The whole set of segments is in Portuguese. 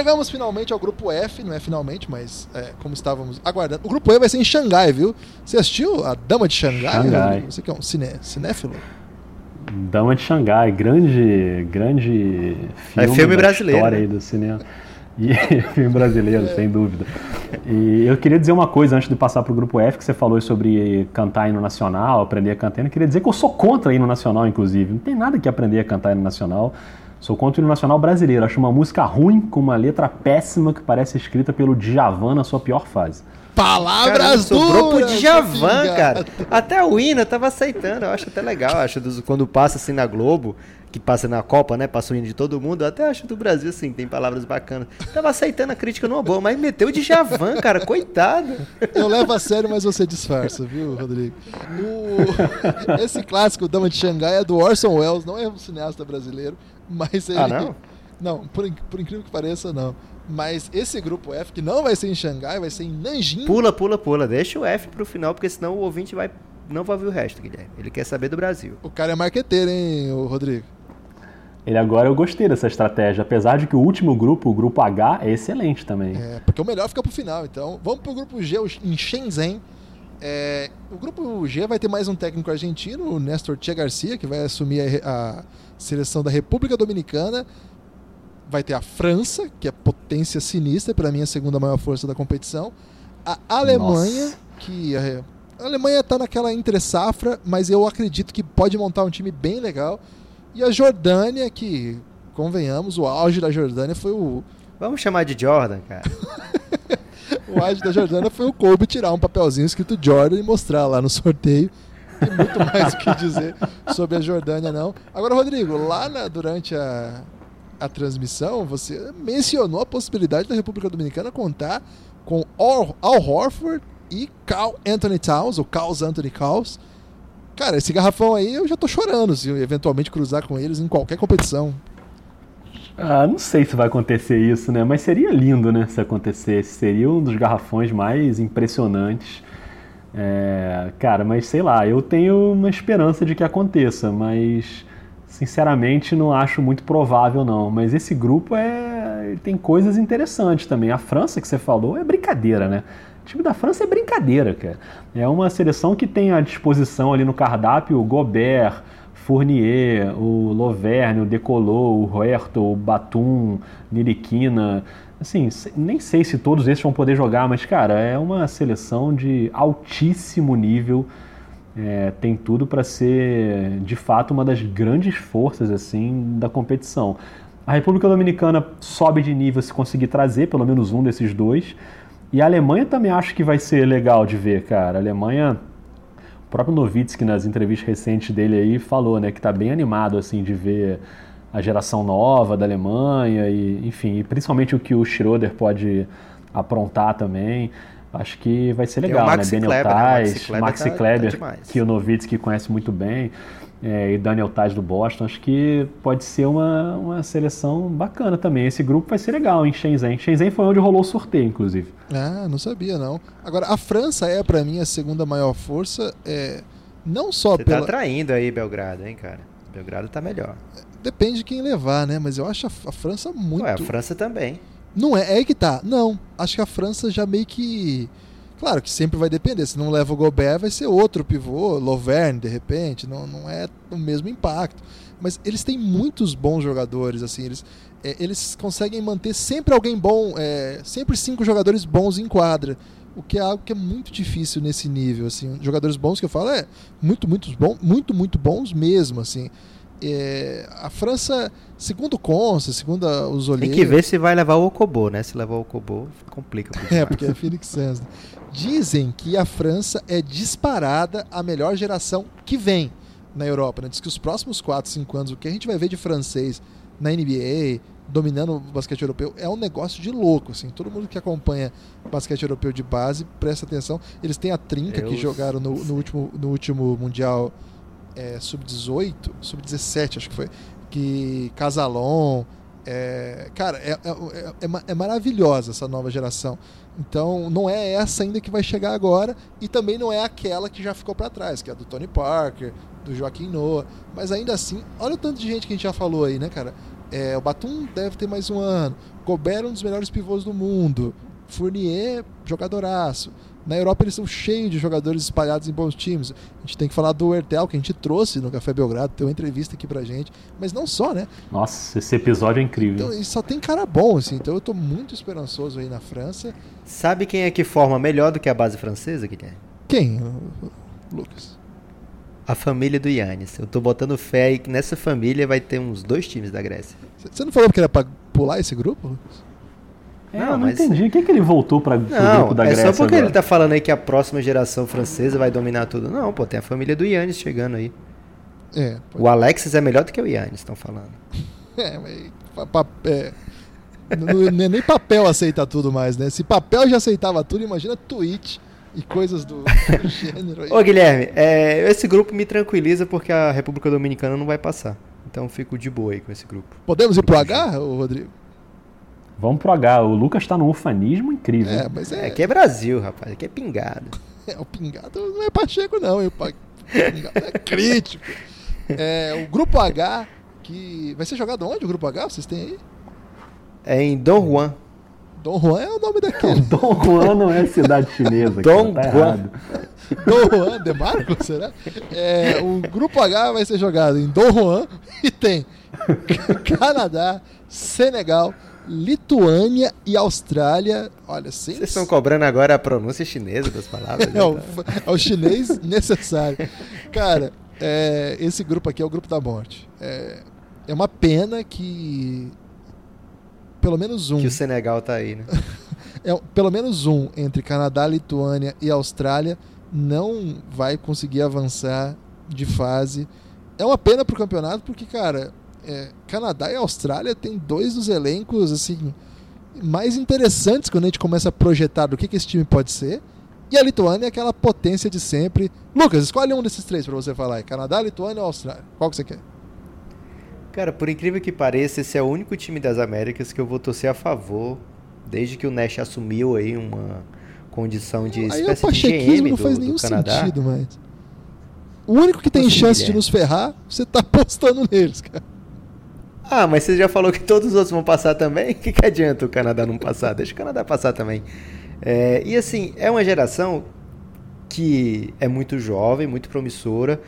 Chegamos finalmente ao grupo F, não é finalmente, mas é, como estávamos aguardando. O grupo E vai ser em Xangai, viu? Você assistiu A Dama de Xangai? Xangai. Você que é um cine, cinéfilo? Dama de Xangai, grande, grande filme, É filme da brasileiro, história né? aí do cinema. E filme brasileiro, sem dúvida. E eu queria dizer uma coisa antes de passar para o grupo F, que você falou sobre cantar hino nacional, aprender a cantar hino. Eu queria dizer que eu sou contra hino nacional, inclusive. Não tem nada que aprender a cantar hino nacional. Sou contra o hino nacional brasileiro. Acho uma música ruim, com uma letra péssima, que parece escrita pelo Djavan na sua pior fase. Palavras sobrou pro duras, Djavan, cara. Até o hino eu tava aceitando, eu acho até legal. eu Acho dos- quando passa assim na Globo, que passa na Copa, né? Passa o hino de todo mundo, eu até acho do Brasil assim, tem palavras bacanas. Tava aceitando a crítica numa boa, mas meteu o Djavan, cara, coitado. Eu levo a sério, mas você disfarça, viu, Rodrigo? O- Esse clássico, Dama de Xangai, é do Orson Welles, não é um cineasta brasileiro, mas ele. Ah, não? Não, por, por incrível que pareça, não. Mas esse grupo F, que não vai ser em Xangai, vai ser em Nanjing. Pula, pula, pula. Deixa o F pro final, porque senão o ouvinte vai não vai ouvir o resto, Guilherme. Ele quer saber do Brasil. O cara é marqueteiro, hein, o Rodrigo? Ele agora eu gostei dessa estratégia, apesar de que o último grupo, o grupo H, é excelente também. É, porque o melhor fica pro final. Então, vamos pro grupo G, em Shenzhen. É, o grupo G vai ter mais um técnico argentino, o Néstor Che Garcia, que vai assumir a, a seleção da República Dominicana. Vai ter a França, que é potência sinistra, para mim a segunda maior força da competição. A Alemanha, Nossa. que a, a Alemanha tá naquela entre safra, mas eu acredito que pode montar um time bem legal. E a Jordânia, que convenhamos, o auge da Jordânia foi o, Vamos chamar de Jordan, cara. O auge da Jordânia foi o Kobe tirar um papelzinho escrito Jordan e mostrar lá no sorteio. Tem muito mais o que dizer sobre a Jordânia, não. Agora, Rodrigo, lá na- durante a, a transmissão, você mencionou a possibilidade da República Dominicana contar com Al, Al Horford e Carl Anthony Towns, ou Carl Anthony Towns. Cara, esse garrafão aí eu já tô chorando se eu eventualmente cruzar com eles em qualquer competição. Ah, não sei se vai acontecer isso, né? Mas seria lindo, né? Se acontecesse. Seria um dos garrafões mais impressionantes. É, cara, mas sei lá, eu tenho uma esperança de que aconteça, mas sinceramente não acho muito provável, não. Mas esse grupo é. tem coisas interessantes também. A França que você falou é brincadeira, né? O time da França é brincadeira, cara. É uma seleção que tem à disposição ali no cardápio Gobert, Fournier, o Loverne, o Decolou, o Huerto, o Batum, Niriquina. Assim, nem sei se todos esses vão poder jogar, mas, cara, é uma seleção de altíssimo nível. É, tem tudo para ser, de fato, uma das grandes forças assim da competição. A República Dominicana sobe de nível se conseguir trazer pelo menos um desses dois. E a Alemanha também acho que vai ser legal de ver, cara. A Alemanha o próprio Novitsky, nas entrevistas recentes dele aí, falou, né, que tá bem animado, assim, de ver a geração nova da Alemanha e, enfim, e principalmente o que o Schroeder pode aprontar também. Acho que vai ser legal, né? Daniel Kleber, né? Maxi Tais, Kleber Maxi tá- Kleber, tá demais. que o Novitsky conhece muito bem, é, e Daniel Tais do Boston. Acho que pode ser uma, uma seleção bacana também. Esse grupo vai ser legal em Shenzhen. Shenzhen foi onde rolou o sorteio, inclusive. Ah, não sabia não. Agora, a França é pra mim a segunda maior força, é, não só Você pela. tá traindo aí Belgrado, hein, cara? Belgrado tá melhor. Depende de quem levar, né? Mas eu acho a, a França muito. Ué, a França também. Não é, é aí que tá. Não, acho que a França já meio que. Claro que sempre vai depender. Se não leva o Gobert, vai ser outro pivô, Loverne, de repente. Não, não é o mesmo impacto. Mas eles têm muitos bons jogadores, assim. Eles, é, eles conseguem manter sempre alguém bom, é, sempre cinco jogadores bons em quadra. O que é algo que é muito difícil nesse nível, assim. Jogadores bons que eu falo é muito, muito bons, muito, muito bons mesmo, assim. É, a França, segundo consta, segundo a- os Tem olheiros... que ver se vai levar o Okobo, né? Se levar o Okobo, complica. É, porque é Phoenix Suns. Dizem que a França é disparada a melhor geração que vem na Europa. Né? Diz que os próximos 4, 5 anos, o que a gente vai ver de francês na NBA, dominando o basquete europeu, é um negócio de louco. Assim. Todo mundo que acompanha basquete europeu de base, presta atenção. Eles têm a trinca que jogaram no, no último, no último Mundial é, Sub-18, Sub-17, acho que foi, que Casalon. É, cara, é, é, é, ma- é maravilhosa essa nova geração. Então, não é essa ainda que vai chegar agora, e também não é aquela que já ficou para trás, que é a do Tony Parker, do Joaquim Noah. Mas ainda assim, olha o tanto de gente que a gente já falou aí, né, cara? É, o Batum deve ter mais um ano. Gobert é um dos melhores pivôs do mundo. Fournier, jogadoraço. Na Europa eles são cheios de jogadores espalhados em bons times. A gente tem que falar do Hertel, que a gente trouxe no Café Belgrado, tem uma entrevista aqui pra gente. Mas não só, né? Nossa, esse episódio é incrível. Então, e só tem cara bom, assim. Então eu tô muito esperançoso aí na França. Sabe quem é que forma melhor do que a base francesa, Guilherme? Quem, Lucas? A família do Yannis. Eu tô botando fé aí que nessa família vai ter uns dois times da Grécia. Você não falou que era pra pular esse grupo, Lucas? É, não, eu não mas... entendi. O que, que ele voltou para o grupo da Grécia? É só porque agora? ele tá falando aí que a próxima geração francesa vai dominar tudo. Não, pô, tem a família do Yannis chegando aí. É, o Alexis é melhor do que o Yannis, estão falando. É, mas. É, não, nem papel aceita tudo mais, né? Se papel já aceitava tudo, imagina tweet e coisas do, do gênero aí. Ô, Guilherme, é, esse grupo me tranquiliza porque a República Dominicana não vai passar. Então fico de boa aí com esse grupo. Podemos ir pro H, Rodrigo? Vamos pro H. O Lucas tá num ufanismo incrível. É, mas é... Aqui é Brasil, rapaz. Aqui é pingado. É, o pingado não é Pacheco, não. O pingado é crítico. É, o Grupo H, que... Vai ser jogado onde o Grupo H? Vocês têm aí? É em Don Juan. Dom Juan é o nome daquele. Dom Juan não é cidade chinesa. Dom tá Juan. Dom Juan de Marco, será? É, o grupo H vai ser jogado em Dom Juan e tem Canadá, Senegal, Lituânia e Austrália. Olha, sem... Vocês estão cobrando agora a pronúncia chinesa das palavras? é, o, é o chinês necessário. Cara, é, esse grupo aqui é o grupo da morte. É, é uma pena que pelo menos um. Que o Senegal tá aí, né? é, pelo menos um entre Canadá, Lituânia e Austrália não vai conseguir avançar de fase. É uma pena pro campeonato porque, cara, é, Canadá e Austrália tem dois dos elencos assim mais interessantes quando a gente começa a projetar do que, que esse time pode ser. E a Lituânia é aquela potência de sempre. Lucas, escolhe um desses três para você falar. Canadá, Lituânia ou Austrália? Qual que você quer? Cara, por incrível que pareça, esse é o único time das Américas que eu vou torcer a favor, desde que o Nash assumiu aí uma condição de aí espécie o de GM não faz do, nenhum do Canadá. sentido, mas o único que tem Nossa, chance de nos ferrar, você tá apostando neles, cara. Ah, mas você já falou que todos os outros vão passar também? O que, que adianta o Canadá não passar? Deixa o Canadá passar também. É, e assim, é uma geração que é muito jovem, muito promissora.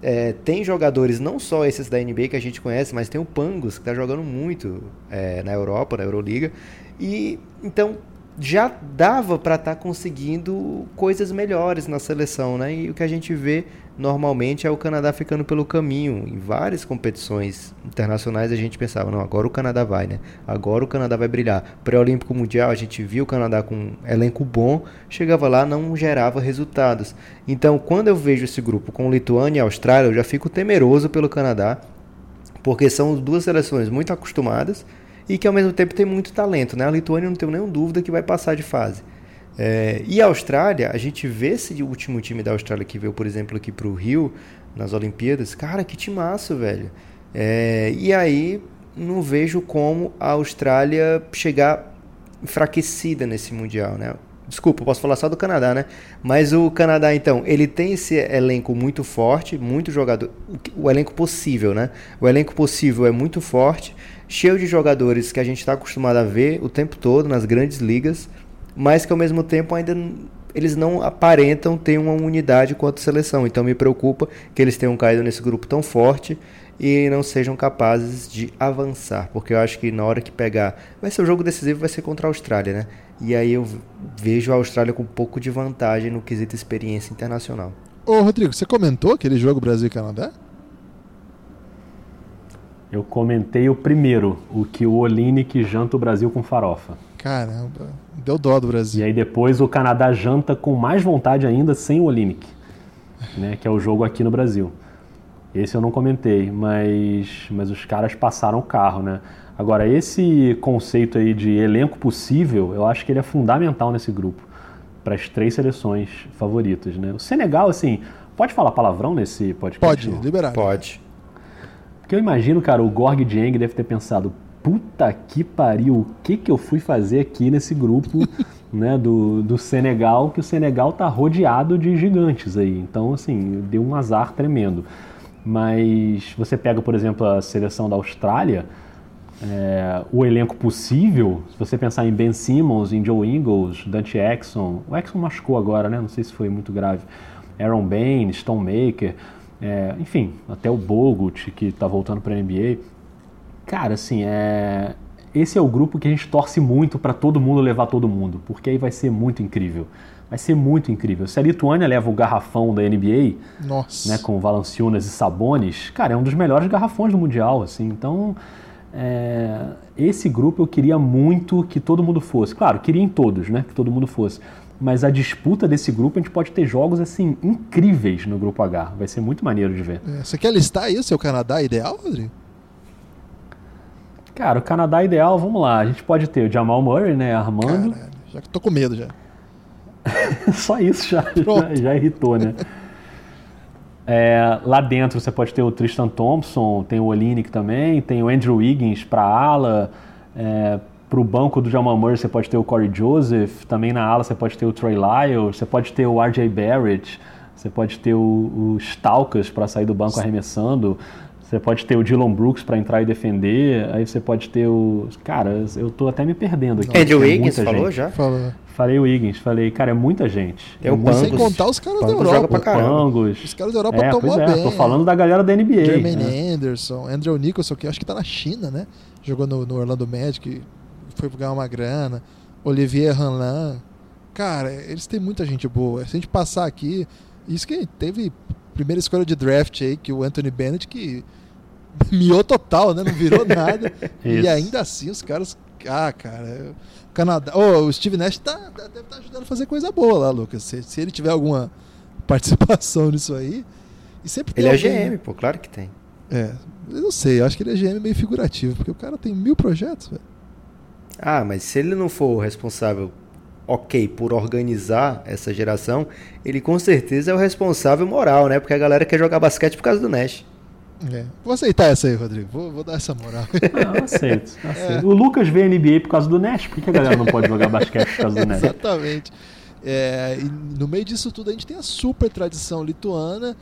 É, tem jogadores, não só esses da NBA que a gente conhece, mas tem o Pangos, que está jogando muito é, na Europa, na Euroliga. E então já dava para estar tá conseguindo coisas melhores na seleção, né? E o que a gente vê normalmente é o Canadá ficando pelo caminho. Em várias competições internacionais a gente pensava, não, agora o Canadá vai, né? Agora o Canadá vai brilhar. Pré-olímpico mundial a gente viu o Canadá com um elenco bom, chegava lá não gerava resultados. Então, quando eu vejo esse grupo com Lituânia e Austrália, eu já fico temeroso pelo Canadá, porque são duas seleções muito acostumadas e que ao mesmo tempo tem muito talento. Né? A Lituânia não tenho nenhuma dúvida que vai passar de fase. É, e a Austrália, a gente vê esse último time da Austrália que veio, por exemplo, aqui para o Rio, nas Olimpíadas. Cara, que timaço, velho. É, e aí não vejo como a Austrália chegar enfraquecida nesse Mundial, né? Desculpa, posso falar só do Canadá, né? Mas o Canadá, então, ele tem esse elenco muito forte, muito jogador. O elenco possível, né? O elenco possível é muito forte cheio de jogadores que a gente está acostumado a ver o tempo todo nas grandes ligas, mas que ao mesmo tempo ainda eles não aparentam ter uma unidade quanto seleção. Então me preocupa que eles tenham caído nesse grupo tão forte e não sejam capazes de avançar, porque eu acho que na hora que pegar, vai ser o jogo decisivo, vai ser contra a Austrália, né? E aí eu vejo a Austrália com um pouco de vantagem no quesito experiência internacional. Ô Rodrigo, você comentou aquele jogo Brasil e Canadá? Eu comentei o primeiro, o que o Olinick janta o Brasil com farofa. Caramba, deu dó do Brasil. E aí depois o Canadá janta com mais vontade ainda sem o Olinick, né, que é o jogo aqui no Brasil. Esse eu não comentei, mas, mas os caras passaram o carro, né? Agora, esse conceito aí de elenco possível, eu acho que ele é fundamental nesse grupo, para as três seleções favoritas, né? O Senegal, assim, pode falar palavrão nesse podcast? Pode, liberar. Pode. Porque eu imagino, cara, o Gorg Dieng deve ter pensado, puta que pariu, o que, que eu fui fazer aqui nesse grupo né, do, do Senegal, que o Senegal tá rodeado de gigantes aí. Então, assim, deu um azar tremendo. Mas você pega, por exemplo, a seleção da Austrália, é, o elenco possível, se você pensar em Ben Simmons, em Joe Ingles, Dante Exxon, o Exxon machucou agora, né? Não sei se foi muito grave. Aaron Bain, Stonemaker, é, enfim, até o Bogut, que está voltando para a NBA. Cara, assim, é, esse é o grupo que a gente torce muito para todo mundo levar todo mundo, porque aí vai ser muito incrível. Vai ser muito incrível. Se a Lituânia leva o garrafão da NBA, Nossa. né, com Valanciunas e Sabonis, cara, é um dos melhores garrafões do Mundial, assim. Então, é, esse grupo eu queria muito que todo mundo fosse. Claro, queria em todos, né, que todo mundo fosse. Mas a disputa desse grupo, a gente pode ter jogos, assim, incríveis no grupo H. Vai ser muito maneiro de ver. É, você quer listar aí o seu Canadá ideal, Rodrigo? Cara, o Canadá ideal, vamos lá. A gente pode ter o Jamal Murray, né, armando. Caralho, já que tô com medo já. Só isso já, já, já irritou, né? É, lá dentro você pode ter o Tristan Thompson, tem o Olinick também, tem o Andrew Wiggins para ala. É, para o banco do Jamal Murray você pode ter o Corey Joseph, também na ala você pode ter o Trey Lyles, você pode ter o RJ Barrett, você pode ter o, o Stalkers para sair do banco arremessando, você pode ter o Dylan Brooks para entrar e defender, aí você pode ter o... Cara, eu tô até me perdendo aqui. Andrew é Wiggins muita falou gente. já? Fala. Falei o Wiggins, falei, cara, é muita gente. Tem é o muita Sem contar os caras da Europa. joga pra caramba. Pangos. Os caras da Europa é, tomam é, bem. tô falando da galera da NBA. Jermaine né? Anderson, Andrew Nicholson, que acho que tá na China, né? Jogou no, no Orlando Magic, foi ganhar uma grana. Olivier Hanlan. Cara, eles têm muita gente boa. Se a gente passar aqui, isso que teve primeira escolha de draft aí, que o Anthony Bennett, que miou total, né? Não virou nada. e ainda assim os caras. Ah, cara. O Canadá. Oh, o Steve Nash tá, deve estar ajudando a fazer coisa boa lá, Lucas. Se, se ele tiver alguma participação nisso aí. E sempre Ele é alguém, né? GM, pô, claro que tem. É, eu não sei, eu acho que ele é GM meio figurativo, porque o cara tem mil projetos, velho. Ah, mas se ele não for o responsável, ok, por organizar essa geração, ele com certeza é o responsável moral, né? Porque a galera quer jogar basquete por causa do Nash. É. Vou aceitar essa aí, Rodrigo. Vou, vou dar essa moral. Ah, eu aceito, eu aceito. O Lucas vê NBA por causa do Nash, por que que a galera não pode jogar basquete por causa do Nash? Exatamente. É, e no meio disso tudo a gente tem a super tradição lituana.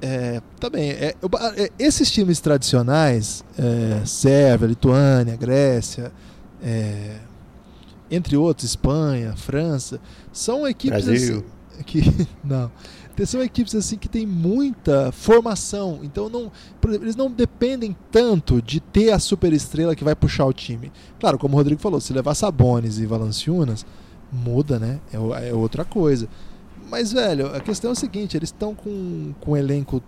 É, também, é, eu- é, esses times tradicionais, é, Sérvia, Lituânia, Grécia, é, entre outros, Espanha, França, são equipes Brasil. assim, que não, são equipes assim que tem muita formação, então não, exemplo, eles não dependem tanto de ter a super estrela que vai puxar o time. Claro, como o Rodrigo falou, se levar Sabonis e Valanciunas, muda, né? É, é outra coisa. Mas, velho, a questão é o seguinte: eles estão com, com o elenco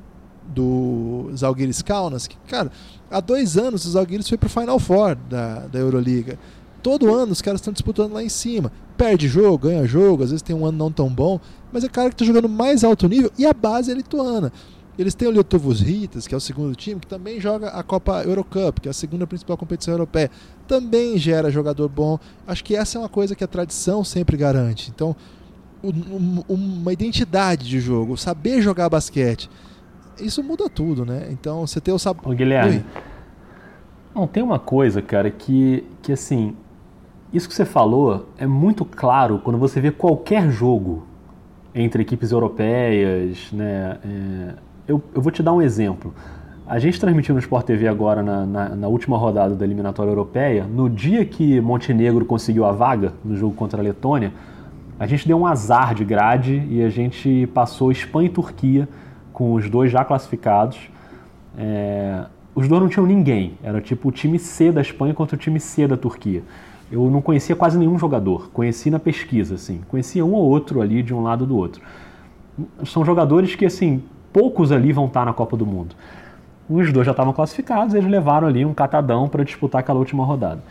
do Zalgiris Kaunas, que, cara, há dois anos o Zalgiris foi pro Final Four da, da Euroliga. Todo ano os caras estão disputando lá em cima. Perde jogo, ganha jogo, às vezes tem um ano não tão bom, mas é cara que está jogando mais alto nível e a base é lituana. Eles têm o Lietuvos Ritas, que é o segundo time, que também joga a Copa Eurocup, que é a segunda principal competição europeia. Também gera jogador bom. Acho que essa é uma coisa que a tradição sempre garante. Então, um- um- uma identidade de jogo, saber jogar basquete, isso muda tudo, né? Então, você ter o sab... Ô, Guilherme, Oi. não, tem uma coisa, cara, que, que assim, isso que você falou é muito claro quando você vê qualquer jogo entre equipes europeias, né? é, eu, eu vou te dar um exemplo. A gente transmitiu no Sport TV agora na, na, na última rodada da eliminatória europeia, no dia que Montenegro conseguiu a vaga no jogo contra a Letônia, a gente deu um azar de grade e a gente passou Espanha e Turquia com os dois já classificados. É, os dois não tinham ninguém, era tipo o time C da Espanha contra o time C da Turquia. Eu não conhecia quase nenhum jogador, conheci na pesquisa, assim, conhecia um ou outro ali de um lado ou do outro. São jogadores que, assim, poucos ali vão estar na Copa do Mundo. Os dois já estavam classificados, eles levaram ali um catadão para disputar aquela última rodada.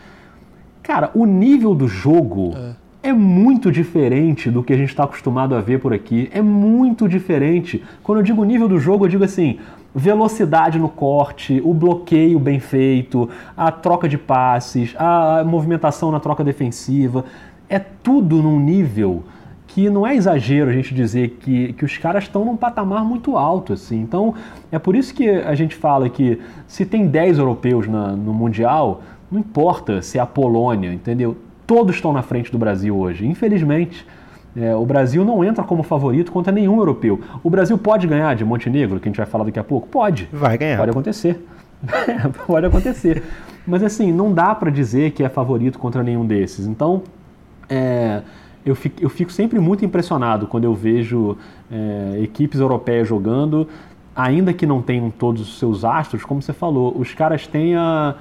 Cara, o nível do jogo é. muito diferente do que a gente está acostumado a ver por aqui. É muito diferente. Quando eu digo nível do jogo, eu digo assim: velocidade no corte, o bloqueio bem feito, a troca de passes, a movimentação na troca defensiva. É tudo num nível que não é exagero a gente dizer que, que os caras estão num patamar muito alto, assim. Então, é por isso que a gente fala que se tem 10 europeus na, no Mundial, não importa se é a Polônia, entendeu? Todos estão na frente do Brasil hoje, infelizmente. É, o Brasil não entra como favorito contra nenhum europeu. O Brasil pode ganhar de Montenegro, que a gente vai falar daqui a pouco? Pode. Vai ganhar. Pode acontecer. pode acontecer. Mas assim, não dá para dizer que é favorito contra nenhum desses. Então, é, eu, fico, eu fico sempre muito impressionado quando eu vejo é, equipes europeias jogando, ainda que não tenham todos os seus astros, como você falou, os caras têm a,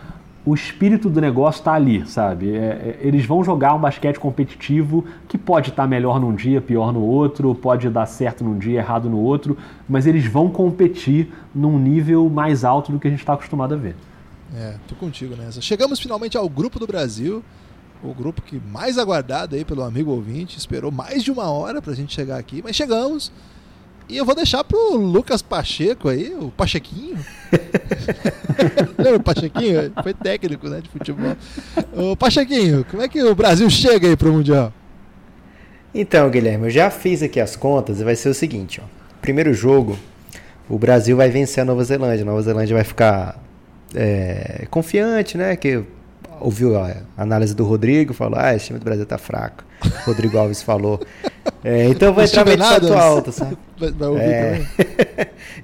o espírito do negócio está ali, sabe? É, é, eles vão jogar um basquete competitivo que pode estar tá melhor num dia, pior no outro, pode dar certo num dia, errado no outro, mas eles vão competir num nível mais alto do que a gente está acostumado a ver. É, tô contigo nessa. Chegamos finalmente ao grupo do Brasil, o grupo que mais aguardado aí pelo amigo ouvinte, esperou mais de uma hora pra gente chegar aqui, mas chegamos. E eu vou deixar pro Lucas Pacheco aí, o Pachequinho. Lembra o Pachequinho? Foi técnico né, de futebol. O Pachequinho, como é que o Brasil chega aí pro Mundial? Então, Guilherme, eu já fiz aqui as contas e vai ser o seguinte, ó. Primeiro jogo, o Brasil vai vencer a Nova Zelândia. A Nova Zelândia vai ficar é, confiante, né? Que ouviu a análise do Rodrigo, falou: ah, esse time do Brasil tá fraco. Rodrigo Alves falou. É, então vai entrar meio salto alto, sabe? Vai, vai ouvir é.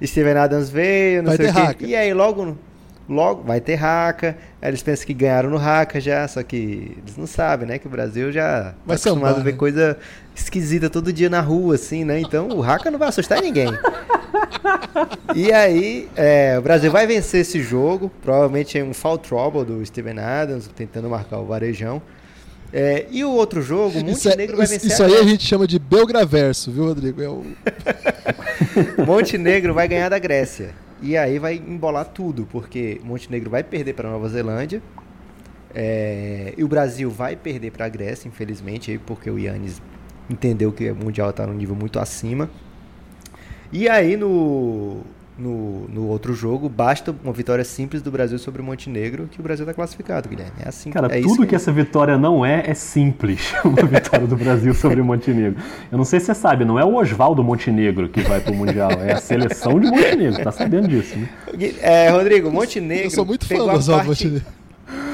Steven Adams veio, não vai sei o quê. E aí, logo, logo vai ter raca. Aí eles pensam que ganharam no raca já, só que eles não sabem, né? Que o Brasil já vai tá acostumado a ver né? coisa esquisita todo dia na rua, assim, né? Então o raca não vai assustar ninguém. e aí, é, o Brasil vai vencer esse jogo. Provavelmente é um foul trouble do Steven Adams, tentando marcar o varejão. É, e o outro jogo, Montenegro é, vai vencer. Isso a aí a gente chama de Belgraverso, viu, Rodrigo? É o... Montenegro vai ganhar da Grécia. E aí vai embolar tudo, porque Montenegro vai perder para Nova Zelândia. É, e o Brasil vai perder para a Grécia, infelizmente, porque o Yannis entendeu que o Mundial está num nível muito acima. E aí no, no, no outro jogo, basta uma vitória simples do Brasil sobre o Montenegro que o Brasil está classificado, Guilherme. É assim Cara, é tudo que essa vitória não é, é simples. Uma vitória do Brasil sobre o Montenegro. Eu não sei se você sabe, não é o Oswaldo Montenegro que vai para o Mundial, é a seleção de Montenegro. Tá sabendo disso, né? É, Rodrigo, Montenegro. Eu sou muito fã do Oswaldo Montenegro.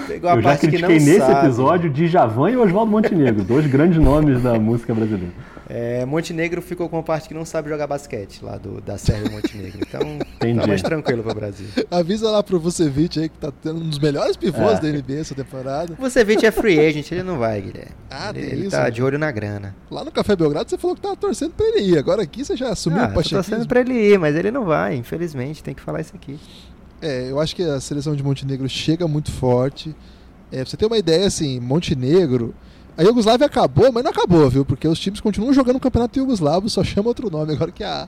Eu já critiquei nesse sabe. episódio Djavan e Oswaldo Montenegro, dois grandes nomes da música brasileira. É, Montenegro ficou com uma parte que não sabe jogar basquete lá do, da Sérvia Montenegro. Então Entendi. tá mais tranquilo pro Brasil. Avisa lá pro Vucevic aí que tá tendo um dos melhores pivôs é. da NBA essa temporada. O Vucevic é free agent, ele não vai, Guilherme. Ah, ele, ele isso, tá de olho na grana. Lá no Café Belgrado você falou que tava torcendo pra ele ir. Agora aqui você já assumiu ah, o Pacheco. torcendo pra ele ir, mas ele não vai, infelizmente. Tem que falar isso aqui. É, eu acho que a seleção de Montenegro chega muito forte. É, pra você ter uma ideia, assim, Montenegro a Iugoslávia acabou, mas não acabou, viu? Porque os times continuam jogando o campeonato Iugoslavo, só chama outro nome. Agora que a,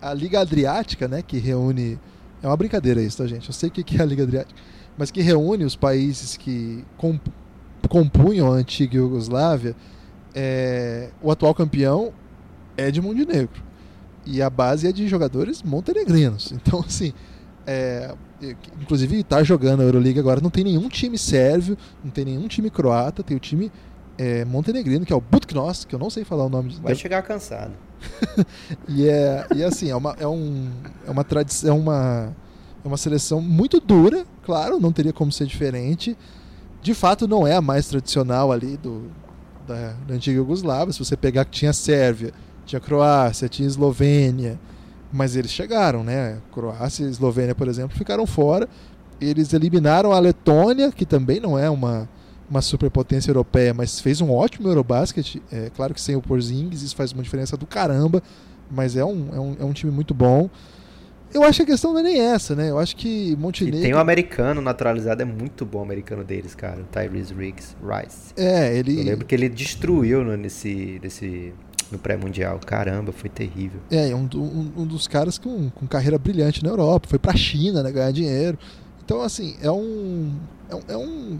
a Liga Adriática, né, que reúne. É uma brincadeira isso, tá, gente? Eu sei o que é a Liga Adriática, mas que reúne os países que comp compunham a antiga Iugoslávia. É, o atual campeão é de Montenegro. E a base é de jogadores montenegrinos. Então, assim. É, inclusive, tá jogando a Euroliga agora. Não tem nenhum time sérvio, não tem nenhum time croata, tem o time é, montenegrino, que é o Butknos, que eu não sei falar o nome. Vai chegar cansado. e, é, e assim, é uma, é um, é uma tradição, é uma, é uma seleção muito dura, claro, não teria como ser diferente. De fato, não é a mais tradicional ali do, da, da antiga Yugoslávia. Se você pegar que tinha Sérvia, tinha Croácia, tinha Eslovênia, mas eles chegaram, né? Croácia e Eslovênia, por exemplo, ficaram fora. Eles eliminaram a Letônia, que também não é uma, uma superpotência europeia, mas fez um ótimo Eurobasket. É claro que sem o Porzingis isso faz uma diferença do caramba, mas é um, é um, é um time muito bom. Eu acho que a questão não é nem essa, né? Eu acho que Montenegro... E tem um americano naturalizado, é muito bom o americano deles, cara. O Tyrese Riggs Rice. É, ele... Eu lembro que ele destruiu no, nesse, nesse, no pré-mundial. Caramba, foi terrível. É, um, um, um dos caras com, com carreira brilhante na Europa. Foi pra China, né? Ganhar dinheiro. Então, assim, é um... É um, é um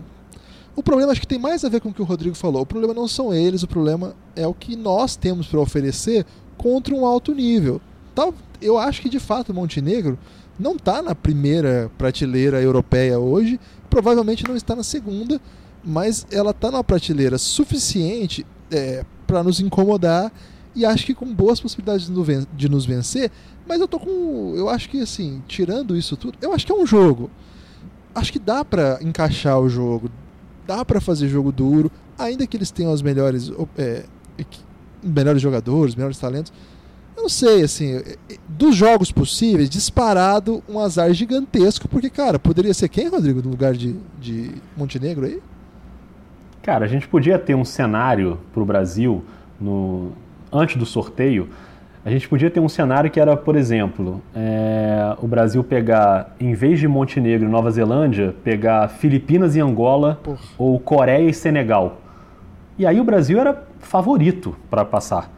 o problema acho que tem mais a ver com o que o Rodrigo falou. O problema não são eles, o problema é o que nós temos para oferecer contra um alto nível. Tá, eu acho que de fato Montenegro não está na primeira prateleira europeia hoje, provavelmente não está na segunda, mas ela está na prateleira suficiente é, para nos incomodar e acho que com boas possibilidades de nos vencer. Mas eu tô com, eu acho que assim, tirando isso tudo, eu acho que é um jogo. Acho que dá para encaixar o jogo, dá para fazer jogo duro, ainda que eles tenham os melhores, é, melhores jogadores, melhores talentos. Eu não sei, assim, dos jogos possíveis, disparado um azar gigantesco, porque, cara, poderia ser quem, Rodrigo, no lugar de, de Montenegro aí? Cara, a gente podia ter um cenário para o Brasil no, antes do sorteio. A gente podia ter um cenário que era, por exemplo, é, o Brasil pegar, em vez de Montenegro e Nova Zelândia, pegar Filipinas e Angola Porra. ou Coreia e Senegal. E aí o Brasil era favorito para passar.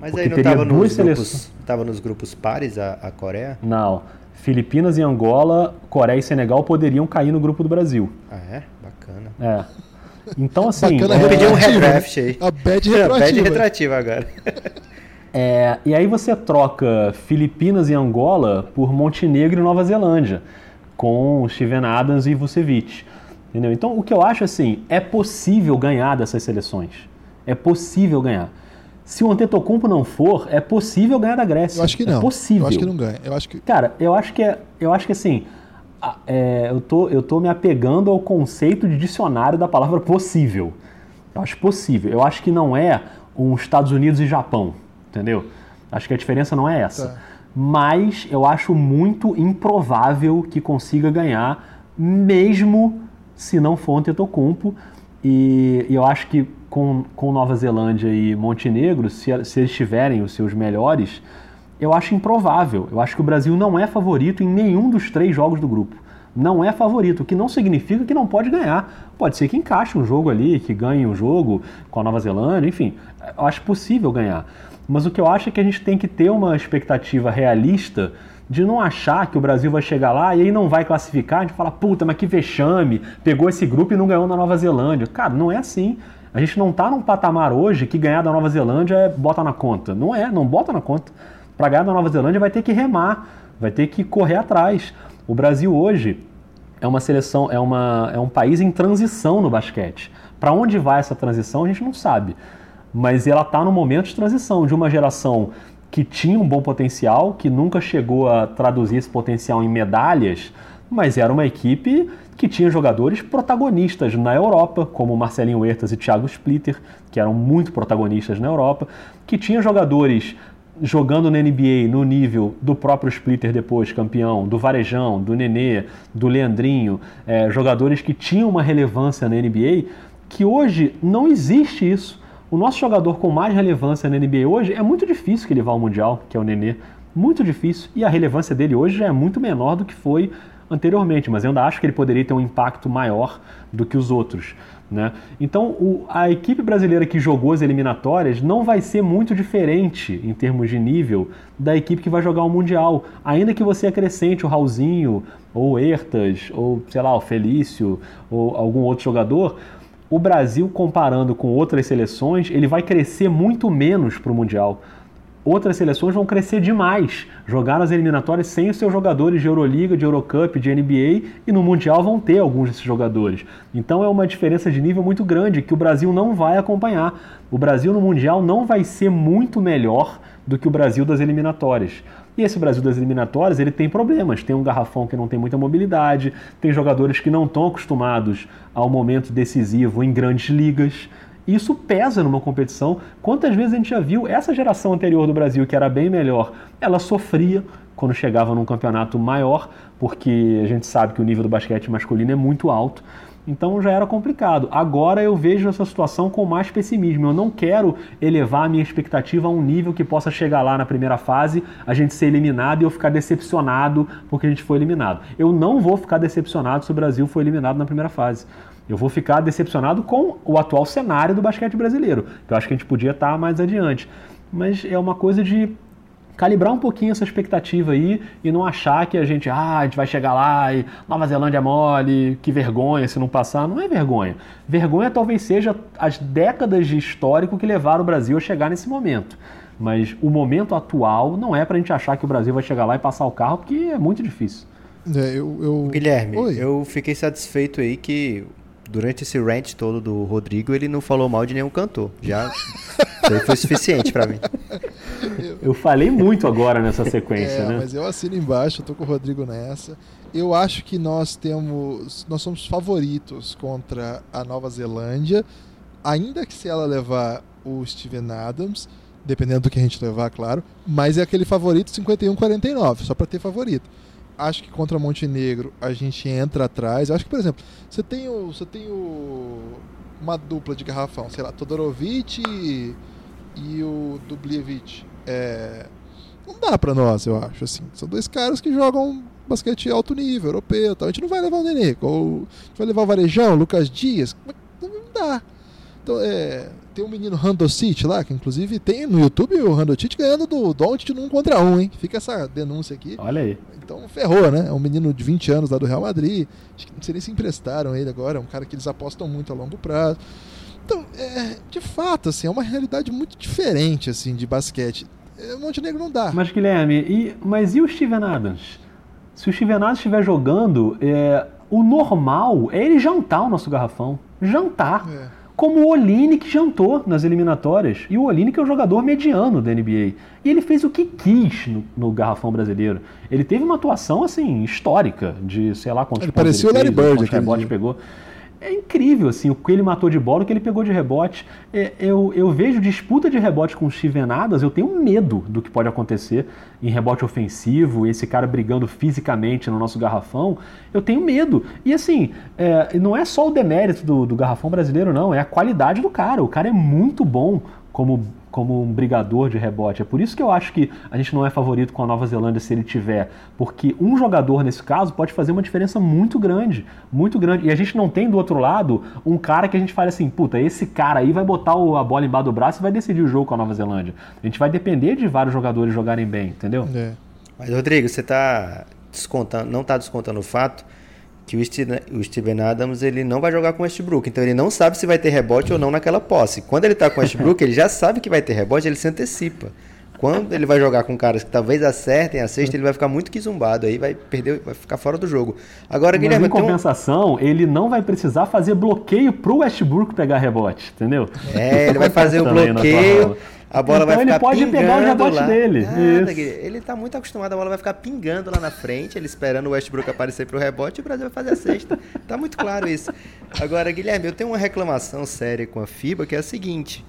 Mas Porque aí não teria tava duas nos, seleções. grupos, tava nos grupos pares a, a Coreia? Não. Filipinas e Angola, Coreia e Senegal poderiam cair no grupo do Brasil. Ah, é? Bacana. É. Então, assim. Bacana é, Vou pedir um retroativa, redraft aí. A bad Bad retroativa. retrativa agora. É, e aí você troca Filipinas e Angola por Montenegro e Nova Zelândia, com Steven Adams e Vucevic. Entendeu? Então, o que eu acho assim, é possível ganhar dessas seleções. É possível ganhar. Se o Antetokounmpo não for, é possível ganhar da Grécia. Eu acho que não. É possível. Eu acho que não ganha. Eu acho que. Cara, eu acho que é, eu acho que assim, é, eu tô, eu tô me apegando ao conceito de dicionário da palavra possível. Eu acho possível. Eu acho que não é um Estados Unidos e Japão, entendeu? Acho que a diferença não é essa. Tá. Mas eu acho muito improvável que consiga ganhar, mesmo se não for um Antetokounmpo. E, e eu acho que com, com Nova Zelândia e Montenegro, se, se eles tiverem os seus melhores, eu acho improvável. Eu acho que o Brasil não é favorito em nenhum dos três jogos do grupo. Não é favorito, o que não significa que não pode ganhar. Pode ser que encaixe um jogo ali, que ganhe um jogo com a Nova Zelândia, enfim. Eu acho possível ganhar. Mas o que eu acho é que a gente tem que ter uma expectativa realista de não achar que o Brasil vai chegar lá e aí não vai classificar, a gente fala, puta, mas que vexame, pegou esse grupo e não ganhou na Nova Zelândia. Cara, não é assim. A gente não tá num patamar hoje que ganhar da Nova Zelândia é bota na conta. Não é, não bota na conta. Para ganhar da Nova Zelândia vai ter que remar, vai ter que correr atrás. O Brasil hoje é uma seleção, é, uma, é um país em transição no basquete. Para onde vai essa transição a gente não sabe. Mas ela está no momento de transição de uma geração que tinha um bom potencial, que nunca chegou a traduzir esse potencial em medalhas, mas era uma equipe que tinha jogadores protagonistas na Europa, como Marcelinho Huertas e Thiago Splitter, que eram muito protagonistas na Europa, que tinha jogadores jogando na NBA no nível do próprio Splitter depois, campeão, do Varejão, do Nenê, do Leandrinho, é, jogadores que tinham uma relevância na NBA, que hoje não existe isso. O nosso jogador com mais relevância na NBA hoje é muito difícil que ele vá ao Mundial, que é o Nenê. Muito difícil. E a relevância dele hoje já é muito menor do que foi anteriormente, mas eu ainda acho que ele poderia ter um impacto maior do que os outros. Né? Então, o, a equipe brasileira que jogou as eliminatórias não vai ser muito diferente em termos de nível da equipe que vai jogar o Mundial. Ainda que você acrescente o Raulzinho, ou o Ertas, ou sei lá, o Felício, ou algum outro jogador, o Brasil, comparando com outras seleções, ele vai crescer muito menos para o Mundial outras seleções vão crescer demais, jogar nas eliminatórias sem os seus jogadores de Euroliga, de Eurocup, de NBA e no Mundial vão ter alguns desses jogadores. Então é uma diferença de nível muito grande que o Brasil não vai acompanhar. O Brasil no Mundial não vai ser muito melhor do que o Brasil das eliminatórias. E esse Brasil das eliminatórias, ele tem problemas. Tem um garrafão que não tem muita mobilidade, tem jogadores que não estão acostumados ao momento decisivo em grandes ligas. Isso pesa numa competição. Quantas vezes a gente já viu essa geração anterior do Brasil, que era bem melhor, ela sofria quando chegava num campeonato maior, porque a gente sabe que o nível do basquete masculino é muito alto. Então já era complicado. Agora eu vejo essa situação com mais pessimismo. Eu não quero elevar a minha expectativa a um nível que possa chegar lá na primeira fase, a gente ser eliminado e eu ficar decepcionado porque a gente foi eliminado. Eu não vou ficar decepcionado se o Brasil foi eliminado na primeira fase. Eu vou ficar decepcionado com o atual cenário do basquete brasileiro. Eu acho que a gente podia estar mais adiante. Mas é uma coisa de calibrar um pouquinho essa expectativa aí e não achar que a gente, ah, a gente vai chegar lá e Nova Zelândia é mole, que vergonha se não passar. Não é vergonha. Vergonha talvez seja as décadas de histórico que levaram o Brasil a chegar nesse momento. Mas o momento atual não é pra gente achar que o Brasil vai chegar lá e passar o carro, porque é muito difícil. É, eu, eu... Guilherme, Oi. eu fiquei satisfeito aí que durante esse rant todo do Rodrigo ele não falou mal de nenhum cantor. Já isso aí foi suficiente pra mim. Eu falei muito agora nessa sequência, É, né? mas eu assino embaixo, eu tô com o Rodrigo nessa. Eu acho que nós temos. Nós somos favoritos contra a Nova Zelândia. Ainda que se ela levar o Steven Adams, dependendo do que a gente levar, claro. Mas é aquele favorito 51-49, só para ter favorito. Acho que contra Montenegro a gente entra atrás. Acho que, por exemplo, você tem o, você tem o, uma dupla de garrafão, sei lá, Todorovic e, e o Dubljevic. É, não dá para nós, eu acho. Assim, são dois caras que jogam basquete alto nível, europeu. Tal. A gente não vai levar o Nenê, ou, vai levar o Varejão, o Lucas Dias. Não dá. Então, é, tem um menino Randocic lá, que inclusive tem no YouTube o Randocic ganhando do Don't num contra um, hein? Fica essa denúncia aqui. Olha aí. Então ferrou, né? É um menino de 20 anos lá do Real Madrid. Acho que não sei nem se emprestaram ele agora. É um cara que eles apostam muito a longo prazo. Então, é, de fato, assim, é uma realidade muito diferente assim de basquete. É, Montenegro não dá. Mas, Guilherme, e, mas e o Steven Adams? Se o Steven Adams estiver jogando, é, o normal é ele jantar o nosso garrafão. Jantar. É como o Oline que jantou nas eliminatórias. E o Oline que é um jogador mediano da NBA. E ele fez o que quis no, no garrafão brasileiro. Ele teve uma atuação assim histórica de sei lá quantos ele pontos parecia ele o Larry Bird, rebote pegou é incrível assim, o que ele matou de bola, o que ele pegou de rebote. É, eu, eu vejo disputa de rebote com o Steven Adams, eu tenho medo do que pode acontecer em rebote ofensivo, esse cara brigando fisicamente no nosso garrafão. Eu tenho medo. E assim, é, não é só o demérito do, do garrafão brasileiro, não, é a qualidade do cara. O cara é muito bom como como um brigador de rebote. É por isso que eu acho que a gente não é favorito com a Nova Zelândia se ele tiver, porque um jogador nesse caso pode fazer uma diferença muito grande, muito grande. E a gente não tem do outro lado um cara que a gente fale assim, puta, esse cara aí vai botar a bola embaixo do braço e vai decidir o jogo com a Nova Zelândia. A gente vai depender de vários jogadores jogarem bem, entendeu? É. Mas Rodrigo, você tá descontando, não está descontando o fato que o Steven, o Steven Adams ele não vai jogar com o Westbrook, então ele não sabe se vai ter rebote ou não naquela posse. Quando ele está com o Westbrook, ele já sabe que vai ter rebote, ele se antecipa. Quando ele vai jogar com caras que talvez acertem a sexta, ele vai ficar muito quizumbado, aí vai perder, vai ficar fora do jogo. Agora, Mas Guilherme, em compensação, um... ele não vai precisar fazer bloqueio pro Westbrook pegar rebote, entendeu? É, ele vai fazer o bloqueio a bola então vai ficar ele pode pingando pegar o rebote lá. dele. Nada, ele tá muito acostumado, a bola vai ficar pingando lá na frente, ele esperando o Westbrook aparecer pro rebote e o Brasil vai fazer a sexta. tá muito claro isso. Agora, Guilherme, eu tenho uma reclamação séria com a FIBA, que é a seguinte.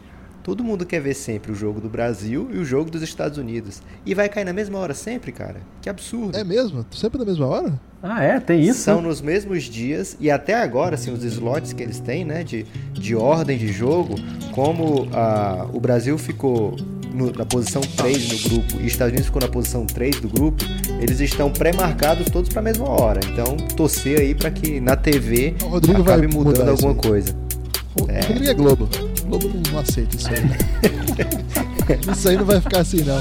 Todo mundo quer ver sempre o jogo do Brasil e o jogo dos Estados Unidos. E vai cair na mesma hora sempre, cara. Que absurdo. É mesmo? Sempre na mesma hora? Ah, é? Tem isso? São nos mesmos dias e até agora, assim, os slots que eles têm, né, de, de ordem de jogo, como a, o Brasil ficou no, na posição 3 no grupo e os Estados Unidos ficou na posição 3 do grupo, eles estão pré-marcados todos para a mesma hora. Então, torcer aí para que na TV acabe mudando alguma coisa. O é. Rodrigo é Globo. Globo não aceita isso aí. isso aí não vai ficar assim, não.